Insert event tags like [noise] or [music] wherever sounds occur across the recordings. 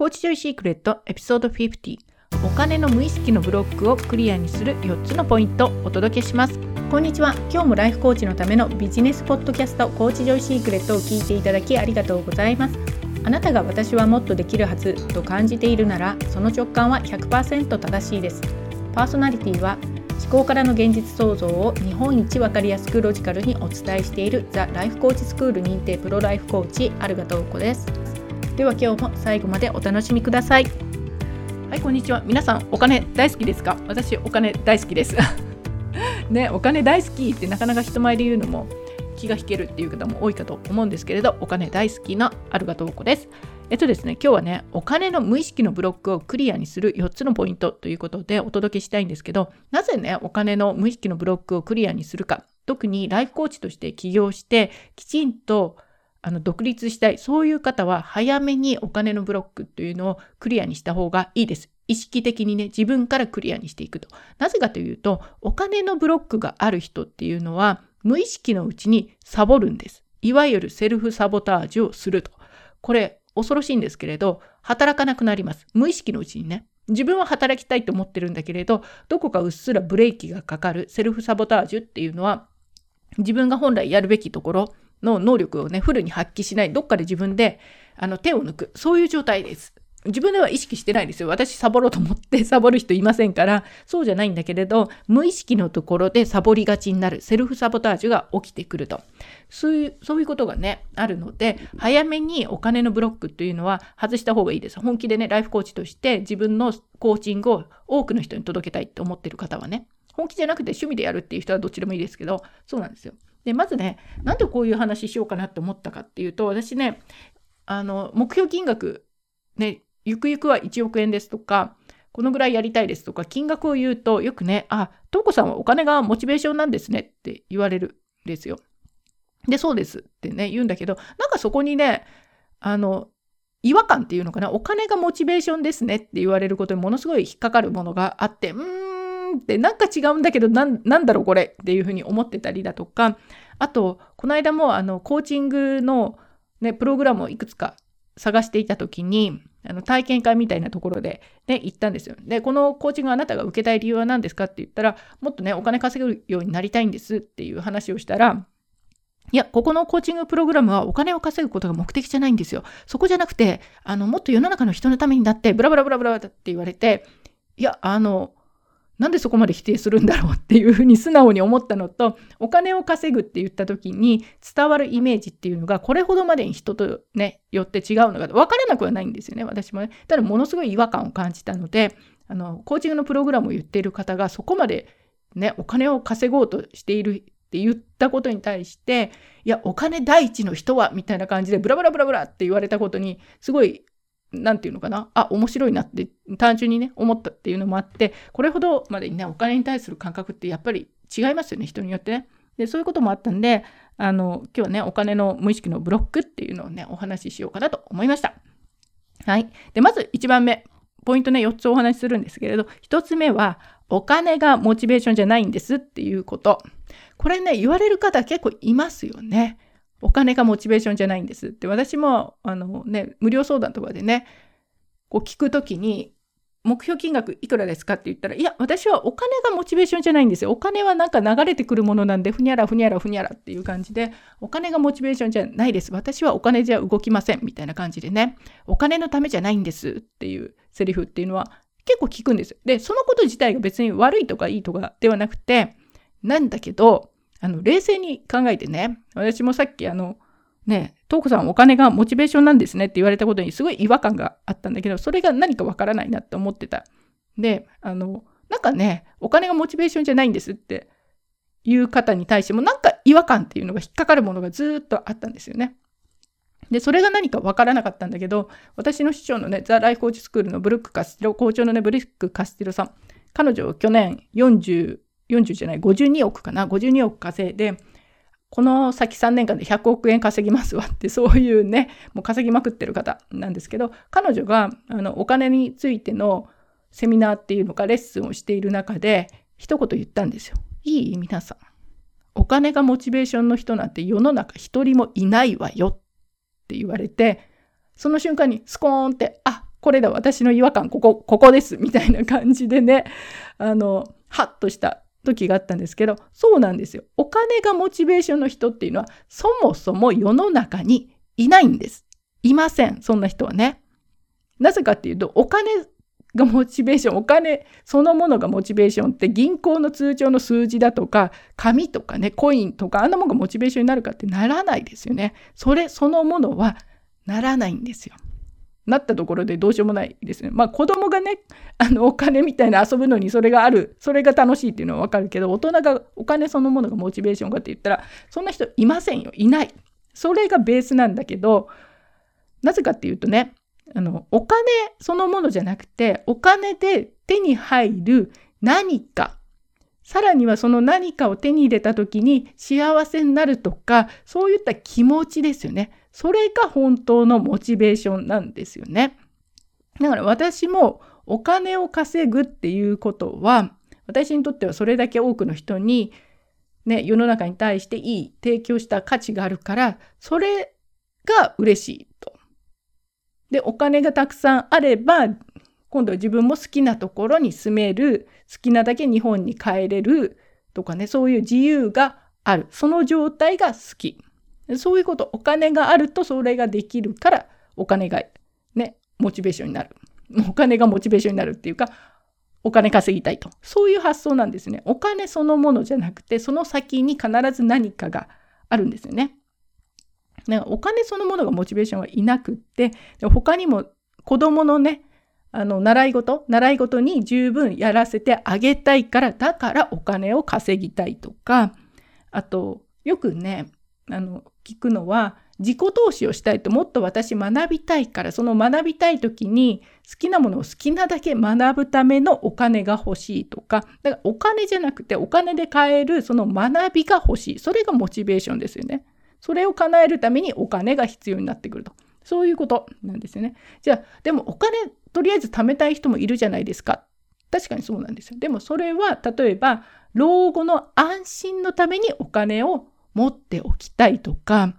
コーチジョイシークレットエピソード50お金の無意識のブロックをクリアにする4つのポイントをお届けします。こんにちは。今日もライフコーチのためのビジネスポッドキャストコーチジョイシークレットを聞いていただきありがとうございます。あなたが私はもっとできるはずと感じているならその直感は100%正しいです。パーソナリティは思考からの現実創造を日本一わかりやすくロジカルにお伝えしているザ・ライフコーチスクール認定プロライフコーチアルガトーコです。では今日も最後までお楽しみください。はいこんにちは。皆さんお金大好きですか？私お金大好きです。[laughs] ねお金大好きってなかなか人前で言うのも気が引けるっていう方も多いかと思うんですけれどお金大好きなアルガトーコです。えっとですね、今日はね、お金の無意識のブロックをクリアにする4つのポイントということでお届けしたいんですけど、なぜね、お金の無意識のブロックをクリアにするか、特にライフコーチとして起業して、きちんとあの独立したい、そういう方は早めにお金のブロックというのをクリアにした方がいいです。意識的にね、自分からクリアにしていくと。なぜかというと、お金のブロックがある人っていうのは、無意識のうちにサボるんです。いわゆるセルフサボタージュをすると。これ、恐ろしいんですけれど、働かなくなります。無意識のうちにね。自分は働きたいと思ってるんだけれど、どこかうっすらブレーキがかかるセルフサボタージュっていうのは、自分が本来やるべきところの能力をね、フルに発揮しない、どっかで自分であの手を抜く、そういう状態です。自分では意識してないですよ。私サボろうと思って [laughs] サボる人いませんから、そうじゃないんだけれど、無意識のところでサボりがちになる、セルフサボタージュが起きてくると。そういう、そういうことがね、あるので、早めにお金のブロックというのは外した方がいいです。本気でね、ライフコーチとして自分のコーチングを多くの人に届けたいって思ってる方はね、本気じゃなくて趣味でやるっていう人はどっちでもいいですけど、そうなんですよ。で、まずね、なんでこういう話しようかなって思ったかっていうと、私ね、あの、目標金額、ね、ゆくゆくは1億円ですとか、このぐらいやりたいですとか、金額を言うと、よくね、あ、トーコさんはお金がモチベーションなんですねって言われるんですよ。で、そうですってね、言うんだけど、なんかそこにね、あの、違和感っていうのかな、お金がモチベーションですねって言われることにものすごい引っかかるものがあって、うんーんってなんか違うんだけど、なんだろうこれっていうふうに思ってたりだとか、あと、この間もあの、コーチングのね、プログラムをいくつか探していたときに、あの体験会みたいなところで、ね、行ったんですよ。で、このコーチングあなたが受けたい理由は何ですかって言ったら、もっとね、お金稼ぐようになりたいんですっていう話をしたら、いや、ここのコーチングプログラムはお金を稼ぐことが目的じゃないんですよ。そこじゃなくて、あの、もっと世の中の人のためになって、ブラブラブラブラって言われて、いや、あの、なんでそこまで否定するんだろうっていうふうに素直に思ったのと、お金を稼ぐって言った時に伝わるイメージっていうのが、これほどまでに人とね、よって違うのが分からなくはないんですよね、私もね。ただ、ものすごい違和感を感じたので、あの、コーチングのプログラムを言っている方がそこまでね、お金を稼ごうとしているって言ったことに対して、いや、お金第一の人は、みたいな感じで、ブラブラブラブラって言われたことに、すごいなんていうのかな、あ、面白いなって単純にね、思ったっていうのもあって、これほどまでにね、お金に対する感覚ってやっぱり違いますよね、人によってね。で、そういうこともあったんで、あの、今日はね、お金の無意識のブロックっていうのをね、お話ししようかなと思いました。はい。で、まず1番目、ポイントね、4つお話しするんですけれど、1つ目は、お金がモチベーションじゃないんですっていうこと。これね、言われる方結構いますよね。お金がモチベーションじゃないんですって。私も、あのね、無料相談とかでね、こう聞くときに、目標金額いくらですかって言ったら、いや、私はお金がモチベーションじゃないんですよ。お金はなんか流れてくるものなんで、ふにゃらふにゃらふにゃらっていう感じで、お金がモチベーションじゃないです。私はお金じゃ動きません。みたいな感じでね、お金のためじゃないんですっていうセリフっていうのは結構聞くんです。で、そのこと自体が別に悪いとかいいとかではなくて、なんだけど、あの、冷静に考えてね、私もさっきあの、ね、トーコさんお金がモチベーションなんですねって言われたことにすごい違和感があったんだけど、それが何かわからないなって思ってた。で、あの、なんかね、お金がモチベーションじゃないんですっていう方に対しても、なんか違和感っていうのが引っかかるものがずっとあったんですよね。で、それが何かわからなかったんだけど、私の師匠のね、ザ・ライフコーチスクールのブルック・カスティロ、校長のね、ブルック・カスティロさん、彼女去年40 40じゃない、52億かな、52億稼いで、この先3年間で100億円稼ぎますわって、[laughs] そういうね、もう稼ぎまくってる方なんですけど、彼女があのお金についてのセミナーっていうのかレッスンをしている中で、一言言ったんですよ。いい皆さん。お金がモチベーションの人なんて世の中一人もいないわよって言われて、その瞬間にスコーンって、あ、これだ、私の違和感、ここ、ここです、みたいな感じでね、あの、ハッとした時があったんですけど、そうなんですよ。お金がモチベーションの人っていうのは、そもそも世の中にいないんです。いません、そんな人はね。なぜかっていうと、お金がモチベーション、お金そのものがモチベーションって銀行の通帳の数字だとか、紙とかね、コインとか、あんなものがモチベーションになるかってならないですよね。それそのものはならないんですよ。なったところでどうしようもないですね。まあ子供がね、あのお金みたいな遊ぶのにそれがある、それが楽しいっていうのはわかるけど、大人がお金そのものがモチベーションかって言ったら、そんな人いませんよ。いない。それがベースなんだけど、なぜかっていうとね、あの、お金そのものじゃなくて、お金で手に入る何か、さらにはその何かを手に入れた時に幸せになるとか、そういった気持ちですよね。それが本当のモチベーションなんですよね。だから私もお金を稼ぐっていうことは、私にとってはそれだけ多くの人に、ね、世の中に対していい提供した価値があるから、それが嬉しいと。で、お金がたくさんあれば、今度は自分も好きなところに住める、好きなだけ日本に帰れるとかね、そういう自由がある。その状態が好き。そういうこと、お金があるとそれができるから、お金がね、モチベーションになる。お金がモチベーションになるっていうか、お金稼ぎたいと。そういう発想なんですね。お金そのものじゃなくて、その先に必ず何かがあるんですよね。なんかお金そのものがモチベーションはいなくって、他にも子供のね、あの、習い事、習い事に十分やらせてあげたいから、だからお金を稼ぎたいとか、あと、よくね、あの、聞くのは、自己投資をしたいともっと私学びたいからその学びたい時に好きなものを好きなだけ学ぶためのお金が欲しいとかだからお金じゃなくてお金で買えるその学びが欲しいそれがモチベーションですよね。それを叶えるためにお金が必要になってくると。そういうことなんですよね。じゃあ、でもお金とりあえず貯めたい人もいるじゃないですか。確かにそうなんですよ。でもそれは例えば老後の安心のためにお金を持っておきたいとか、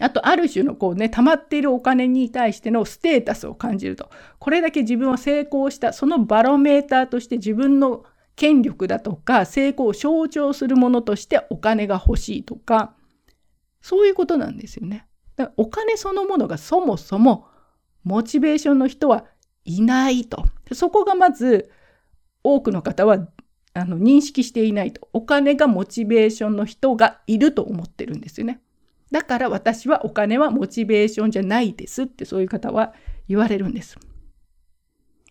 あと、ある種のこうね、溜まっているお金に対してのステータスを感じると。これだけ自分は成功した、そのバロメーターとして自分の権力だとか、成功を象徴するものとしてお金が欲しいとか、そういうことなんですよね。だからお金そのものがそもそもモチベーションの人はいないと。そこがまず多くの方はあの認識していないと。お金がモチベーションの人がいると思ってるんですよね。だから私はお金はモチベーションじゃないですってそういう方は言われるんです。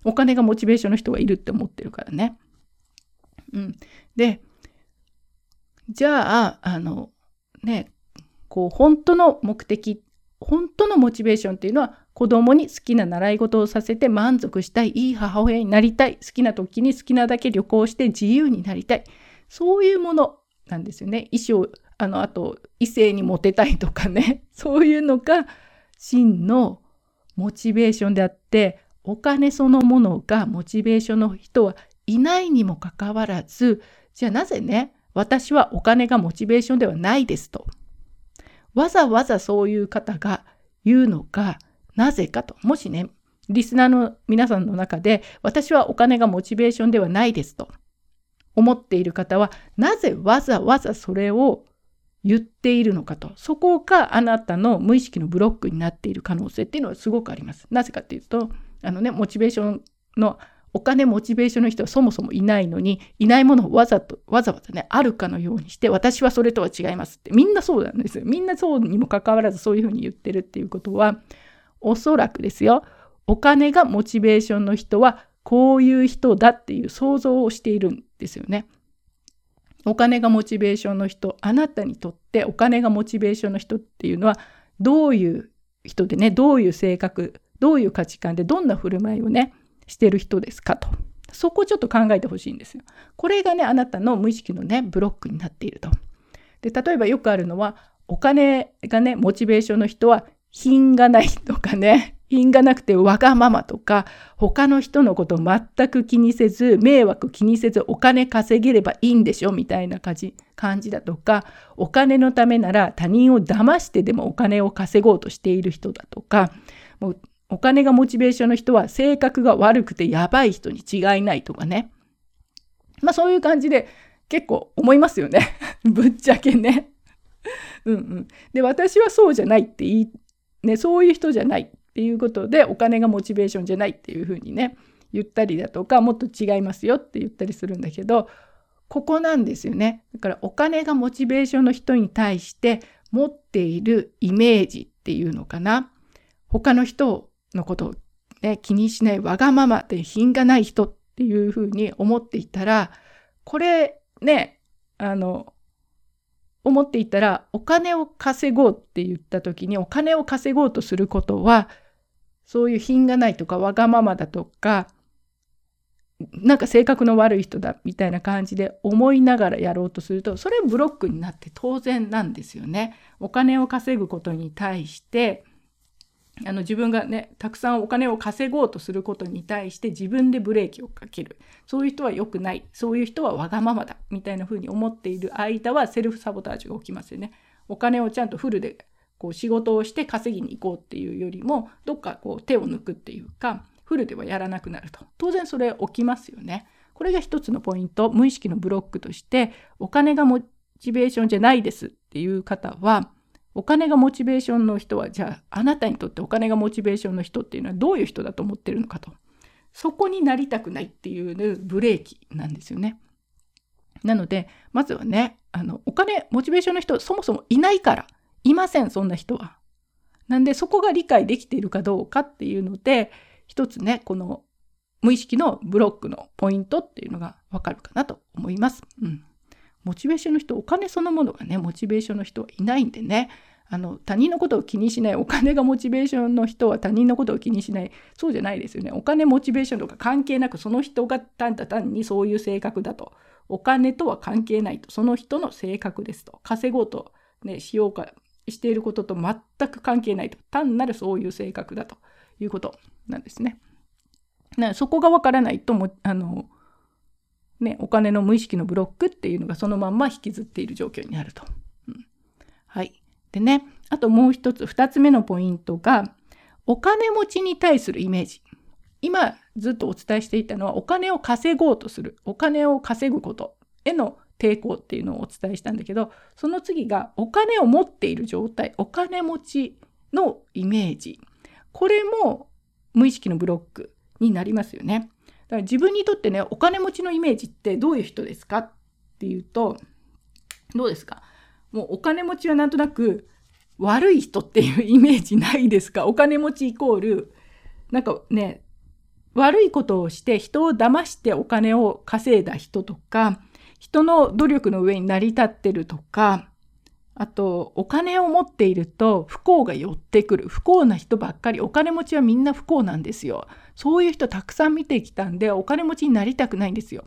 お金がモチベーションの人がいるって思ってるからね。うん。で、じゃあ、あの、ね、こう本当の目的本当のモチベーションっていうのは子供に好きな習い事をさせて満足したいいい母親になりたい好きな時に好きなだけ旅行して自由になりたい。そういうものなんですよね。意思をあのあと異性にモテたいとかね。[laughs] そういうのが真のモチベーションであってお金そのものがモチベーションの人はいないにもかかわらずじゃあなぜね私はお金がモチベーションではないですと。わざわざそういう方が言うのがなぜかと。もしね、リスナーの皆さんの中で、私はお金がモチベーションではないですと思っている方は、なぜわざわざそれを言っているのかと。そこがあなたの無意識のブロックになっている可能性っていうのはすごくあります。なぜかっていうと、あのね、モチベーションのお金モチベーションの人はそもそもいないのに、いないものをわざと、わざわざね、あるかのようにして、私はそれとは違いますって、みんなそうなんですよ。みんなそうにもかかわらずそういうふうに言ってるっていうことは、おそらくですよ、お金がモチベーションの人は、こういう人だっていう想像をしているんですよね。お金がモチベーションの人、あなたにとってお金がモチベーションの人っていうのは、どういう人でね、どういう性格、どういう価値観で、どんな振る舞いをね、してる人ですかと。そこをちょっと考えてほしいんですよ。これがね、あなたの無意識のね、ブロックになっていると。で、例えばよくあるのは、お金がね、モチベーションの人は品がないとかね、品がなくてわがままとか、他の人のこと全く気にせず、迷惑気にせずお金稼げればいいんでしょみたいな感じ感じだとか、お金のためなら他人を騙してでもお金を稼ごうとしている人だとか、もうお金がモチベーションの人は性格が悪くてやばい人に違いないとかね。まあそういう感じで結構思いますよね。[laughs] ぶっちゃけね。[laughs] うんうん。で、私はそうじゃないって言い、ね、そういう人じゃないっていうことで、お金がモチベーションじゃないっていうふうにね、言ったりだとか、もっと違いますよって言ったりするんだけど、ここなんですよね。だからお金がモチベーションの人に対して持っているイメージっていうのかな。他の人のことを、ね、気にしないわがままで品がない人っていうふうに思っていたら、これね、あの、思っていたらお金を稼ごうって言った時にお金を稼ごうとすることはそういう品がないとかわがままだとかなんか性格の悪い人だみたいな感じで思いながらやろうとするとそれブロックになって当然なんですよね。お金を稼ぐことに対してあの自分がねたくさんお金を稼ごうとすることに対して自分でブレーキをかけるそういう人は良くないそういう人はわがままだみたいな風に思っている間はセルフサボタージュが起きますよね。お金をちゃんとフルでこう仕事をして稼ぎに行こうっていうよりもどっかこう手を抜くっていうかフルではやらなくなると。当然それ起きますよね。これが一つのポイント、無意識のブロックとして、お金がモチベーションじゃないですっていう方は、お金がモチベーションの人は、じゃああなたにとってお金がモチベーションの人っていうのはどういう人だと思ってるのかと。そこになりたくないっていうブレーキなんですよね。なので、まずはね、あの、お金、モチベーションの人、そもそもいないから、いません、そんな人は。なんで、そこが理解できているかどうかっていうので、一つね、この無意識のブロックのポイントっていうのがわかるかなと思います。うん。モチベーションの人、お金そのものがね、モチベーションの人はいないんでね、あの他人のことを気にしないお金がモチベーションの人は他人のことを気にしない。そうじゃないですよね。お金モチベーションとか関係なくその人が単単にそういう性格だと。お金とは関係ないと。その人の性格ですと。稼ごうと、ね、しようかしていることと全く関係ないと。単なるそういう性格だということなんですね。そこがわからないともあの、ね、お金の無意識のブロックっていうのがそのまんま引きずっている状況になると。うん、はい。でね、あともう一つ、二つ目のポイントが、お金持ちに対するイメージ。今ずっとお伝えしていたのは、お金を稼ごうとする、お金を稼ぐことへの抵抗っていうのをお伝えしたんだけど、その次がお金を持っている状態、お金持ちのイメージ。これも無意識のブロックになりますよね。だから自分にとってね、お金持ちのイメージってどういう人ですかっていうと、どうですか？もうお金持ちはなんとなく悪い人っていうイメージないですか？お金持ちイコール、なんかね、悪いことをして人を騙してお金を稼いだ人とか、人の努力の上に成り立ってるとか、あと、お金を持っていると不幸が寄ってくる。不幸な人ばっかり。お金持ちはみんな不幸なんですよ。そういう人たくさん見てきたんで、お金持ちになりたくないんですよ。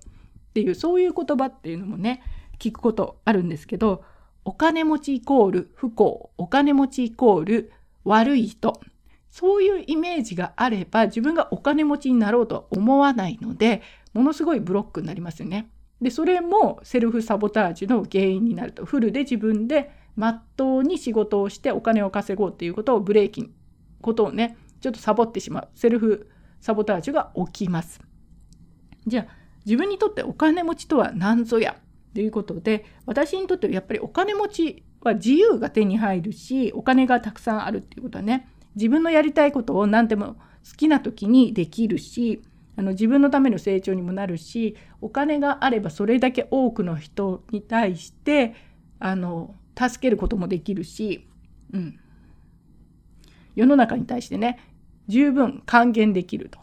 っていう、そういう言葉っていうのもね、聞くことあるんですけど、お金持ちイコール不幸。お金持ちイコール悪い人。そういうイメージがあれば、自分がお金持ちになろうとは思わないので、ものすごいブロックになりますよね。で、それもセルフサボタージュの原因になると。フルで自分でまっとうに仕事をしてお金を稼ごうっていうことをブレーキことをねちょっとサボってしまうセルフサボタージュが起きます。じゃあ自分にとってお金持ちとは何ぞや？ということで私にとってやっぱりお金持ちは自由が手に入るしお金がたくさんあるっていうことはね自分のやりたいことを何でも好きな時にできるしあの自分のための成長にもなるしお金があればそれだけ多くの人に対してあの助けることもできるし、うん、世の中に対してね十分還元できると。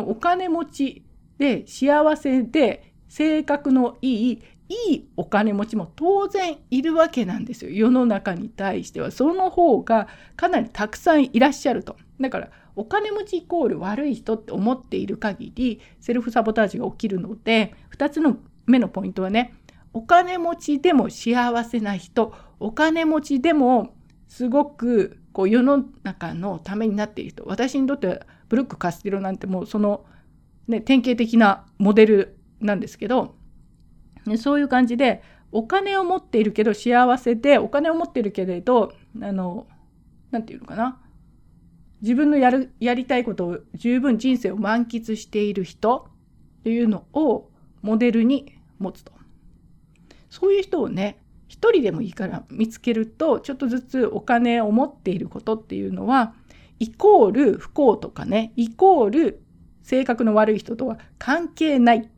お金持ちで幸せで性格のいいいいお金持ちも当然いるわけなんですよ。世の中に対しては。その方がかなりたくさんいらっしゃると。だからお金持ちイコール悪い人って思っている限りセルフサボタージュが起きるので2つの目のポイントはねお金持ちでも幸せな人お金持ちでもすごくこう世の中のためになっている人私にとってブルック・カスティロなんてもうその、ね、典型的なモデルなんですけど、ね、そういう感じでお金を持っているけど幸せでお金を持っているけれどあの何て言うのかな自分のやるやりたいことを十分人生を満喫している人っていうのをモデルに持つと。そういう人をね一人でもいいから見つけるとちょっとずつお金を持っていることっていうのはイコール不幸とかねイコール性格の悪い人とは関係ない。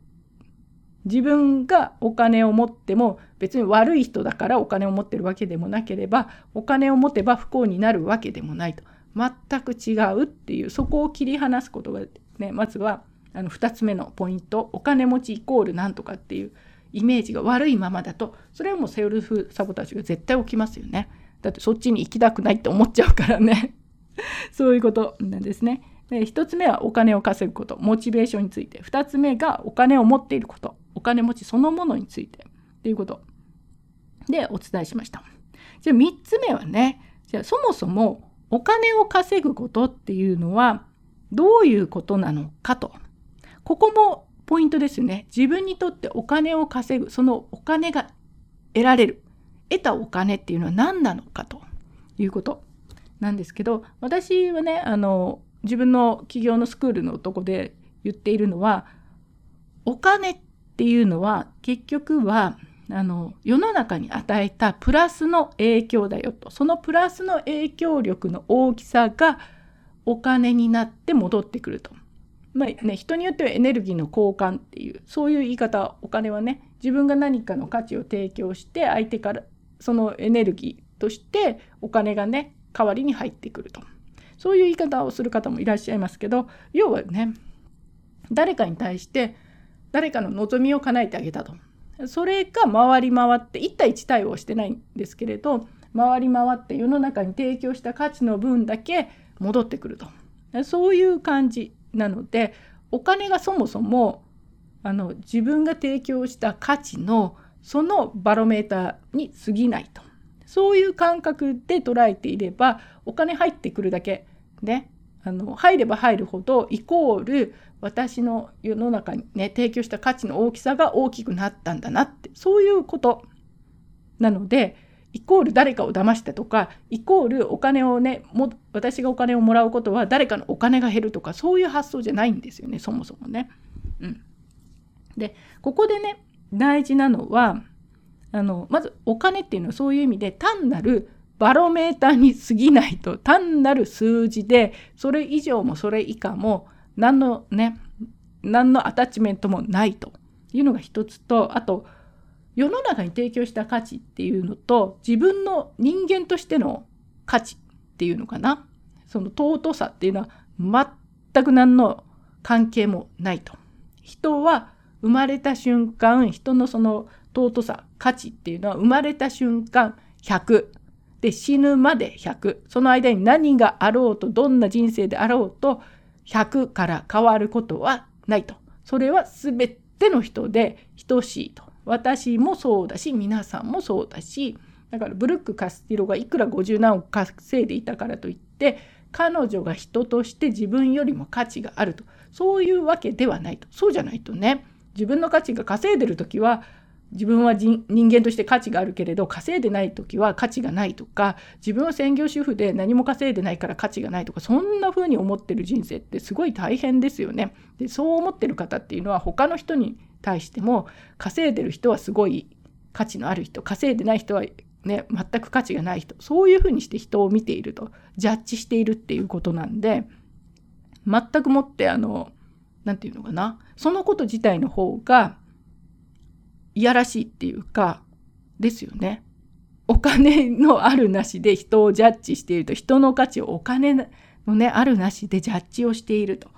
自分がお金を持っても別に悪い人だからお金を持ってるわけでもなければお金を持てば不幸になるわけでもないと。全く違うっていうそこを切り離すことがねまずはあの2つ目のポイント。お金持ちイコールなんとかっていうイメージが悪いままだとそれはもうセルフサボタージュが絶対起きますよね。だってそっちに行きたくないって思っちゃうからね。[laughs] そういうことなんですね。で1つ目はお金を稼ぐこと。モチベーションについて。2つ目がお金を持っていること。お金持ちそのものについて。っていうこと。でお伝えしました。じゃあ3つ目はねじゃあそもそもお金を稼ぐことっていうのはどういうことなのかと。ここもポイントですね。自分にとってお金を稼ぐ、そのお金が得られる。得たお金っていうのは何なのかということなんですけど、私はね、あの、自分の企業のスクールのとこで言っているのは、お金っていうのは結局は、あの世の中に与えたプラスの影響だよとそのプラスの影響力の大きさがお金になって戻ってくるとまあね、人によってはエネルギーの交換っていうそういう言い方お金はね自分が何かの価値を提供して相手からそのエネルギーとしてお金がね代わりに入ってくると。そういう言い方をする方もいらっしゃいますけど要はね誰かに対して誰かの望みを叶えてあげたと。それが回り回って1対1対応してないんですけれど回り回って世の中に提供した価値の分だけ戻ってくると。そういう感じ。なのでお金がそもそもあの自分が提供した価値のそのバロメーターに過ぎないと。そういう感覚で捉えていればお金入ってくるだけ。ね。あの入れば入るほどイコール私の世の中にね提供した価値の大きさが大きくなったんだなって。そういうこと。なのでイコール誰かを騙したとかイコールお金をねも私がお金をもらうことは誰かのお金が減るとかそういう発想じゃないんですよねそもそもね。うん、でここでね大事なのはあのまずお金っていうのはそういう意味で単なるバロメーターに過ぎないと単なる数字でそれ以上もそれ以下も何のね何のアタッチメントもないというのが一つとあと世の中に提供した価値っていうのと自分の人間としての価値っていうのかなその尊さっていうのは全く何の関係もないと。人は生まれた瞬間人のその尊さ価値っていうのは生まれた瞬間100で死ぬまで100その間に何があろうとどんな人生であろうと100から変わることはないと。それは全ての人で等しいと。私もそうだし皆さんもそうだしだからブルック・カスティロがいくら50何億稼いでいたからといって彼女が人として自分よりも価値があると。そういうわけではないとそうじゃないと。ね。自分の価値が稼いでる時は自分は人間として価値があるけれど稼いでない時は価値がないとか自分は専業主婦で何も稼いでないから価値がないとかそんな風に思ってる人生ってすごい大変ですよね。でそう思ってる方っていうのは他の人に対しても稼いでる人はすごい価値のある人稼いでない人はね全く価値がない人そういうふうにして人を見ているとジャッジしているっていうことなんで全くもってあの何て言うのかなそのこと自体の方がいやらしいっていうかですよね。お金のあるなしで人をジャッジしていると人の価値をお金のねあるなしでジャッジをしていると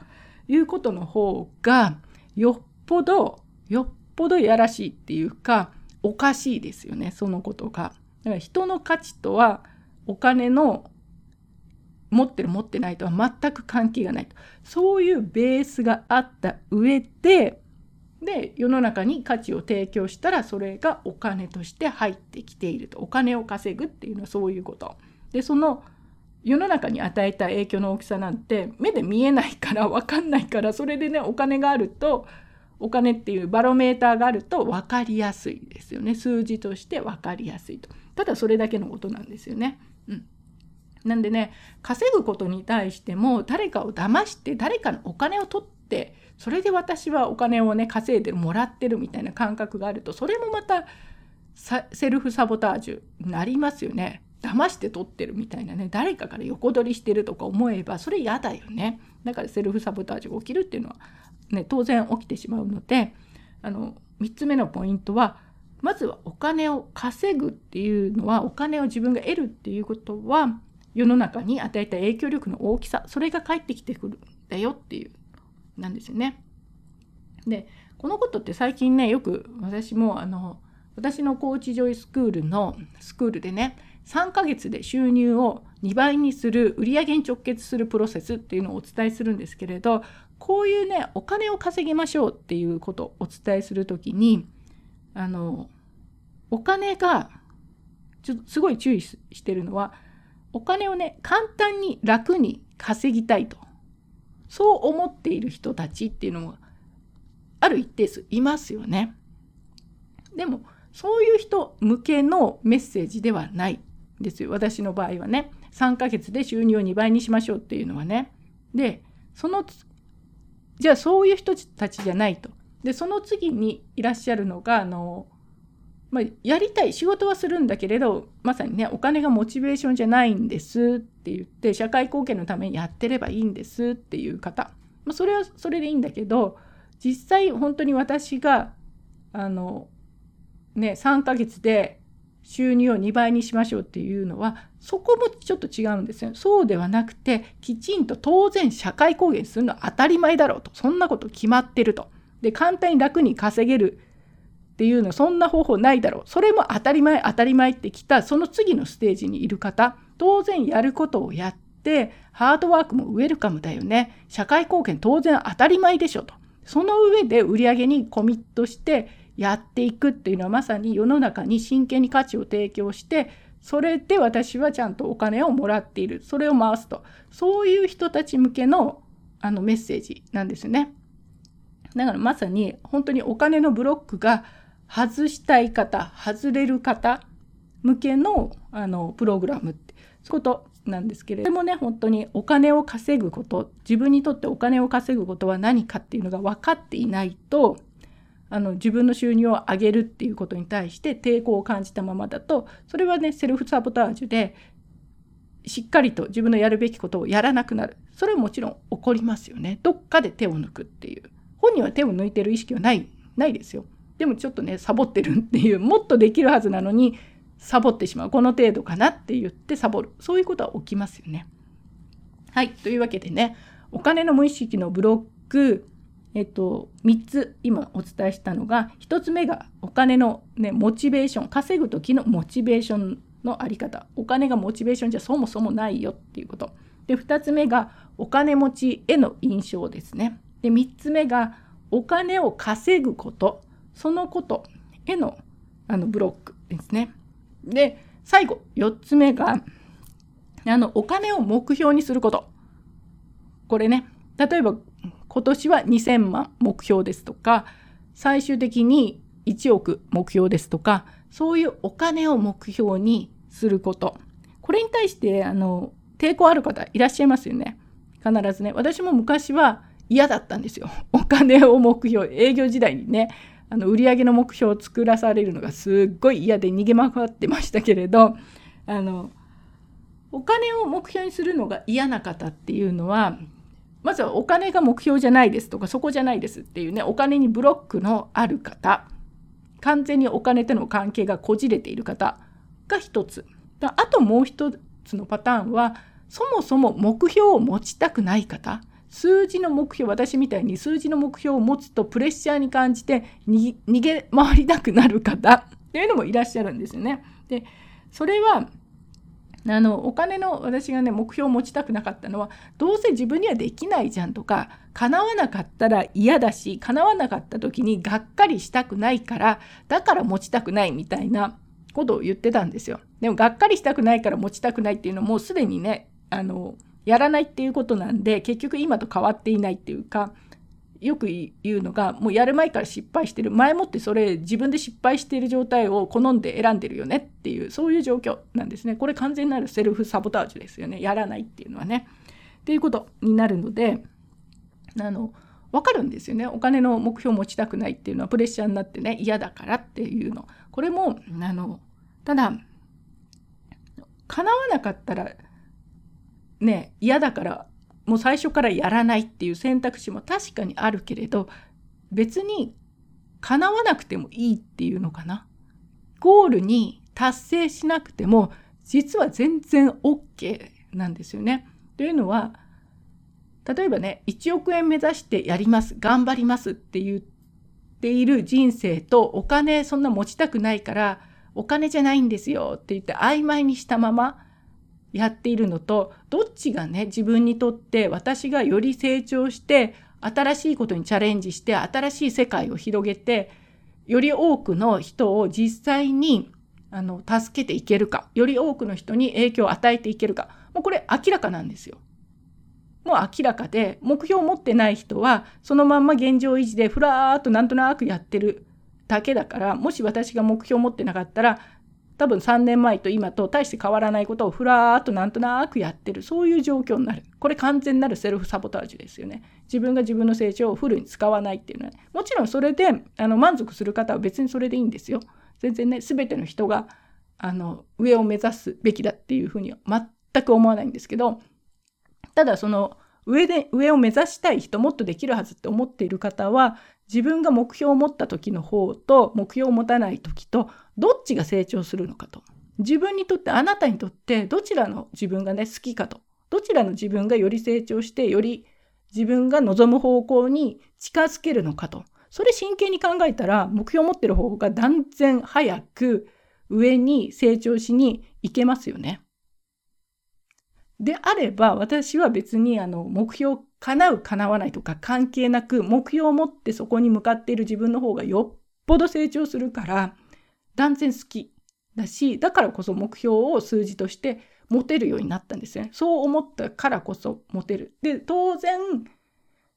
いうことの方がよっぽどよっぽどいやらしいっていうかおかしいですよねそのことが。だから人の価値とはお金の持ってる持ってないとは全く関係がないとそういうベースがあった上でで世の中に価値を提供したらそれがお金として入ってきているとお金を稼ぐっていうのはそういうこと。でその世の中に与えた影響の大きさなんて目で見えないから分かんないからそれでねお金があるとお金っていうバロメーターがあると分かりやすいですよね数字として分かりやすいとただそれだけのことなんですよね。うん、なんでね稼ぐことに対しても誰かを騙して誰かのお金を取ってそれで私はお金をね稼いでもらってるみたいな感覚があるとそれもまたセルフサボタージュになりますよね。騙して取ってるみたいなね誰かから横取りしてるとか思えばそれ嫌だよねだからセルフサボタージュが起きるっていうのは、ね、当然起きてしまうのであの3つ目のポイントはまずはお金を稼ぐっていうのはお金を自分が得るっていうことは世の中に与えた影響力の大きさそれが返ってきてくるんだよっていうなんですよね。でこのことって最近ねよく私もあの私のコーチジョイスクールのスクールでね3ヶ月で収入を2倍にする売上に直結するプロセスっていうのをお伝えするんですけれどこういうねお金を稼ぎましょうっていうことをお伝えする時にあのお金がちょっとすごい注意してるのはお金をね簡単に楽に稼ぎたいと。そう思っている人たちっていうのもある一定数いますよね。でもそういう人向けのメッセージではないですよ。私の場合はね。3ヶ月で収入を2倍にしましょうっていうのはね。でそのじゃあそういう人たちじゃないと。でその次にいらっしゃるのがあの、まあ、やりたい仕事はするんだけれどまさにねお金がモチベーションじゃないんですって言って社会貢献のためにやってればいいんですっていう方、まあ、それはそれでいいんだけど実際本当に私があのね3ヶ月で収入を2倍にしましょうっていうのはそこもちょっと違うんですよ。そうではなくてきちんと当然社会貢献するのは当たり前だろうとそんなこと決まってると。で簡単に楽に稼げるっていうのそんな方法ないだろう。それも当たり前当たり前ってきたその次のステージにいる方当然やることをやってハードワークもウェルカムだよね。社会貢献当然当たり前でしょと。その上で売り上げにコミットしてやっていくっていうのはまさに世の中に真剣に価値を提供してそれで私はちゃんとお金をもらっている。それを回すと。そういう人たち向けのあのメッセージなんですよね。だからまさに本当にお金のブロックが外したい方外れる方向けのあのプログラムってそういうことなんですけれどもね本当にお金を稼ぐこと自分にとってお金を稼ぐことは何かっていうのが分かっていないとあの自分の収入を上げるっていうことに対して抵抗を感じたままだとそれはねセルフサボタージュでしっかりと自分のやるべきことをやらなくなる。それはもちろん起こりますよね。どっかで手を抜くっていう。本人は手を抜いてる意識はないないですよ。でもちょっとねサボってるっていうもっとできるはずなのにサボってしまう。この程度かなって言ってサボる。そういうことは起きますよね。はい。というわけでねお金の無意識のブロック。えっと、3つ今お伝えしたのが1つ目がお金の、ね、モチベーション稼ぐ時のモチベーションのあり方。お金がモチベーションじゃそもそもないよっていうこと。で2つ目がお金持ちへの印象ですね。で3つ目がお金を稼ぐこと。そのことへのあのブロックですね。で最後4つ目があのお金を目標にすること。これね例えば今年は2000万目標ですとか最終的に1億目標ですとかそういうお金を目標にすること。これに対してあの抵抗ある方いらっしゃいますよね。必ずね。私も昔は嫌だったんですよ。お金を目標営業時代にね。あの売上の目標を作らされるのがすっごい嫌で逃げ回ってましたけれどあのお金を目標にするのが嫌な方っていうのはまずはお金が目標じゃないですとかそこじゃないですっていうねお金にブロックのある方完全にお金との関係がこじれている方が一つ。あともう一つのパターンはそもそも目標を持ちたくない方数字の目標私みたいに数字の目標を持つとプレッシャーに感じて逃げ回りたくなる方 [laughs] っていうのもいらっしゃるんですよね。でそれはあのお金の私がね目標を持ちたくなかったのはどうせ自分にはできないじゃんとか叶わなかったら嫌だし叶わなかった時にがっかりしたくないからだから持ちたくないみたいなことを言ってたんですよ。でもがっかりしたくないから持ちたくないっていうのはもうすでにねあのやらないっていうことなんで結局今と変わっていないっていうかよく言うのがもうやる前から失敗してる。前もってそれ自分で失敗している状態を好んで選んでるよねっていうそういう状況なんですね。これ完全なるセルフサボタージュですよね。やらないっていうのはね。っていうことになるのであの分かるんですよね。お金の目標を持ちたくないっていうのはプレッシャーになってね嫌だからっていうの。これもあのただ叶わなかったらね嫌だからもう最初からやらないっていう選択肢も確かにあるけれど別に叶わなくてもいいっていうのかな。ゴールに達成しなくても実は全然 OK なんですよね。というのは例えばね1億円目指してやります頑張りますって言っている人生とお金そんな持ちたくないからお金じゃないんですよって言って曖昧にしたままやっているのとどっちがね自分にとって私がより成長して新しいことにチャレンジして新しい世界を広げてより多くの人を実際にあの助けていけるかより多くの人に影響を与えていけるかもうこれ明らかなんですよ。もう明らかで目標を持ってない人はそのまんま現状維持でふらーっとなんとなくやってるだけだからもし私が目標を持ってなかったら多分3年前と今と大して変わらないことをふらーっとなんとなくやってる。そういう状況になる。これ完全なるセルフサボタージュですよね。自分が自分の成長をフルに使わないっていうのは、ね、もちろんそれであの満足する方は別にそれでいいんですよ。全然ね全ての人があの上を目指すべきだっていうふうには全く思わないんですけどただその上で上を目指したい人もっとできるはずって思っている方は自分が目標を持った時の方と目標を持たない時とどっちが成長するのかと。自分にとってあなたにとってどちらの自分がね好きかと。どちらの自分がより成長してより自分が望む方向に近づけるのかと。それ真剣に考えたら目標を持ってる方が断然早く上に成長しに行けますよね。であれば私は別にあの目標叶う叶わないとか関係なく目標を持ってそこに向かっている自分の方がよっぽど成長するから断然好きだしだからこそ目標を数字として持てるようになったんですね。そう思ったからこそ持てる。で当然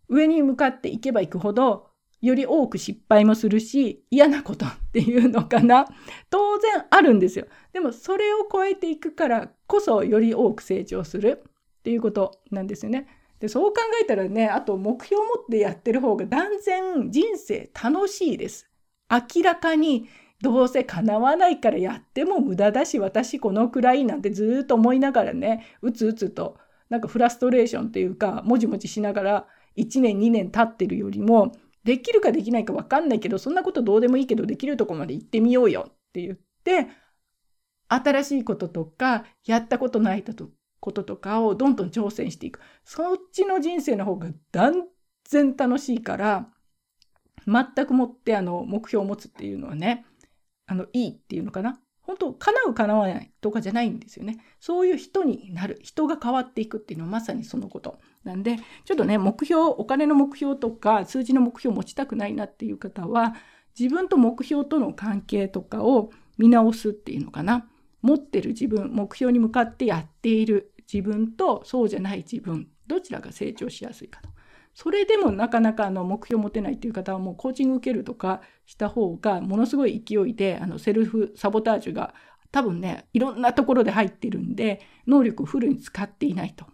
上に向かっていけばいくほどより多く失敗もするし嫌なことっていうのかな当然あるんですよ。でもそれを超えていくからこそより多く成長するっていうことなんですよね。でそう考えたらねあと目標を持ってやってる方が断然人生楽しいです。明らかにどうせ叶わないからやっても無駄だし私このくらいなんてずっと思いながらねうつうつとなんかフラストレーションっていうかもじもじしながら1年2年経ってるよりもできるかできないか分かんないけどそんなことどうでもいいけどできるとこまで行ってみようよって言って新しいこととかやったことないとこととかをどんどん挑戦していく。そっちの人生の方が断然楽しいから全くもってあの目標を持つっていうのはねあのいいっていうのかな。本当叶う叶わないとかじゃないんですよね。そういう人になる。人が変わっていくっていうのはまさにそのことなんでちょっとね目標お金の目標とか数字の目標を持ちたくないなっていう方は自分と目標との関係とかを見直すっていうのかな。持ってる自分目標に向かってやっている自分とそうじゃない自分どちらが成長しやすいかとそれでもなかなかあの目標を持てないっていう方はもうコーチング受けるとかした方がものすごい勢いであのセルフサボタージュが多分ねいろんなところで入ってるんで能力をフルに使っていないと。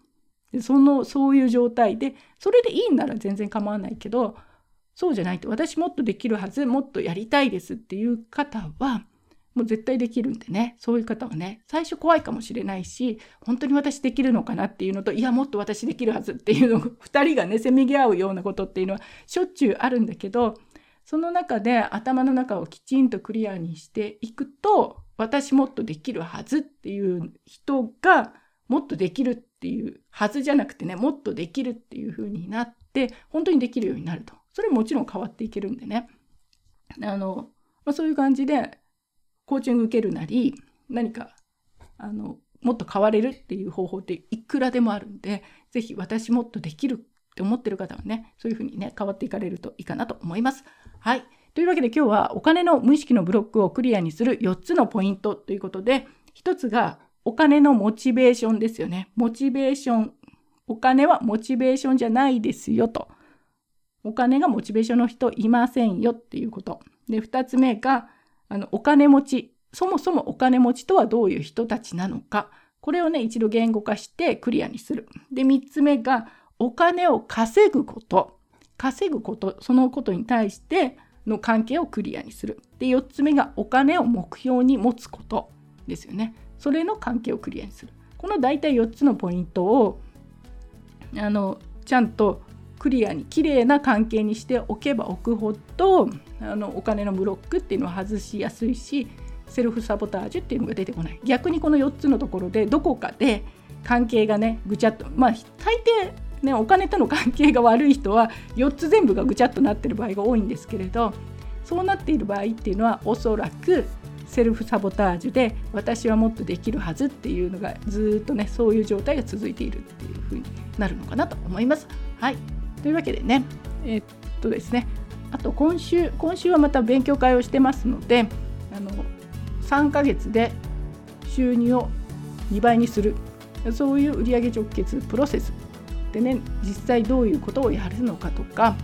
でそのそういう状態でそれでいいんなら全然構わないけどそうじゃないと私もっとできるはずもっとやりたいですっていう方はもう絶対できるんでね。そういう方はね。最初怖いかもしれないし本当に私できるのかなっていうのといやもっと私できるはずっていうのを2人がねせめぎ合うようなことっていうのはしょっちゅうあるんだけどその中で頭の中をきちんとクリアにしていくと私もっとできるはずっていう人がもっとできるっていうはずじゃなくてねもっとできるっていう風になって本当にできるようになると。それもちろん変わっていけるんでね。あの、まあ、そういう感じでコーチング受けるなり何かあのもっと変われるっていう方法っていくらでもあるんで是非私もっとできるって思ってる方はねそういうふうにね変わっていかれるといいかなと思います。はいというわけで今日はお金の無意識のブロックをクリアにする4つのポイントということで1つがお金のモチベーションですよね。モチベーション。お金はモチベーションじゃないですよと。お金がモチベーションの人いませんよっていうこと。で、2つ目が、あの、お金持ち。そもそもお金持ちとはどういう人たちなのか。これをね、一度言語化してクリアにする。で、3つ目が、お金を稼ぐこと。稼ぐこと、そのことに対しての関係をクリアにする。で、4つ目が、お金を目標に持つことですよね。それの関係をクリアにする。この大体4つのポイントを、あの、ちゃんとクリアに綺麗な関係にしておけば置くほどあのお金のブロックっていうのは外しやすいしセルフサボタージュっていうのが出てこない逆にこの4つのところでどこかで関係がねぐちゃっとまあ大抵ねお金との関係が悪い人は4つ全部がぐちゃっとなってる場合が多いんですけれどそうなっている場合っていうのはおそらくセルフサボタージュで私はもっとできるはずっていうのがずっとねそういう状態が続いているっていうふうになるのかなと思います。はいというわけでね。え、っとですね。あと今週今週はまた勉強会をしてますのであの3ヶ月で収入を2倍にする。そういう売上直結プロセス。でね実際どういうことをやるのかとか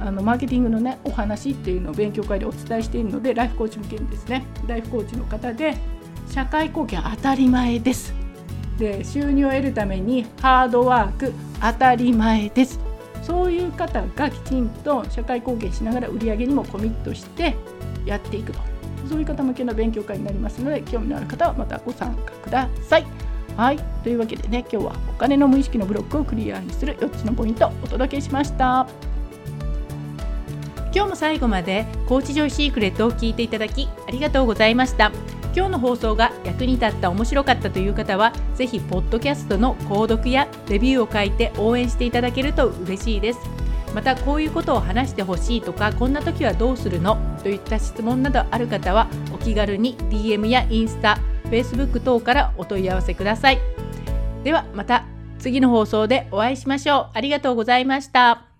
あのマーケティングのねお話っていうのを勉強会でお伝えしているのでライフコーチ向けにですね。ライフコーチの方で社会貢献当たり前です。で収入を得るためにハードワーク当たり前です。そういう方がきちんと社会貢献しながら売り上げにもコミットしてやっていくとそういう方向けの勉強会になりますので興味のある方はまたご参加ください。はいというわけでね今日はお金の無意識のブロックをクリアにする4つのポイントをお届けしました。今日も最後までコーチジョイシークレットを聞いていただきありがとうございました。今日の放送が役に立った面白かったという方はぜひポッドキャストの購読やレビューを書いて応援していただけると嬉しいです。またこういうことを話してほしいとかこんな時はどうするのといった質問などある方はお気軽に DM やインスタ Facebook 等からお問い合わせください。ではまた次の放送でお会いしましょう。ありがとうございました。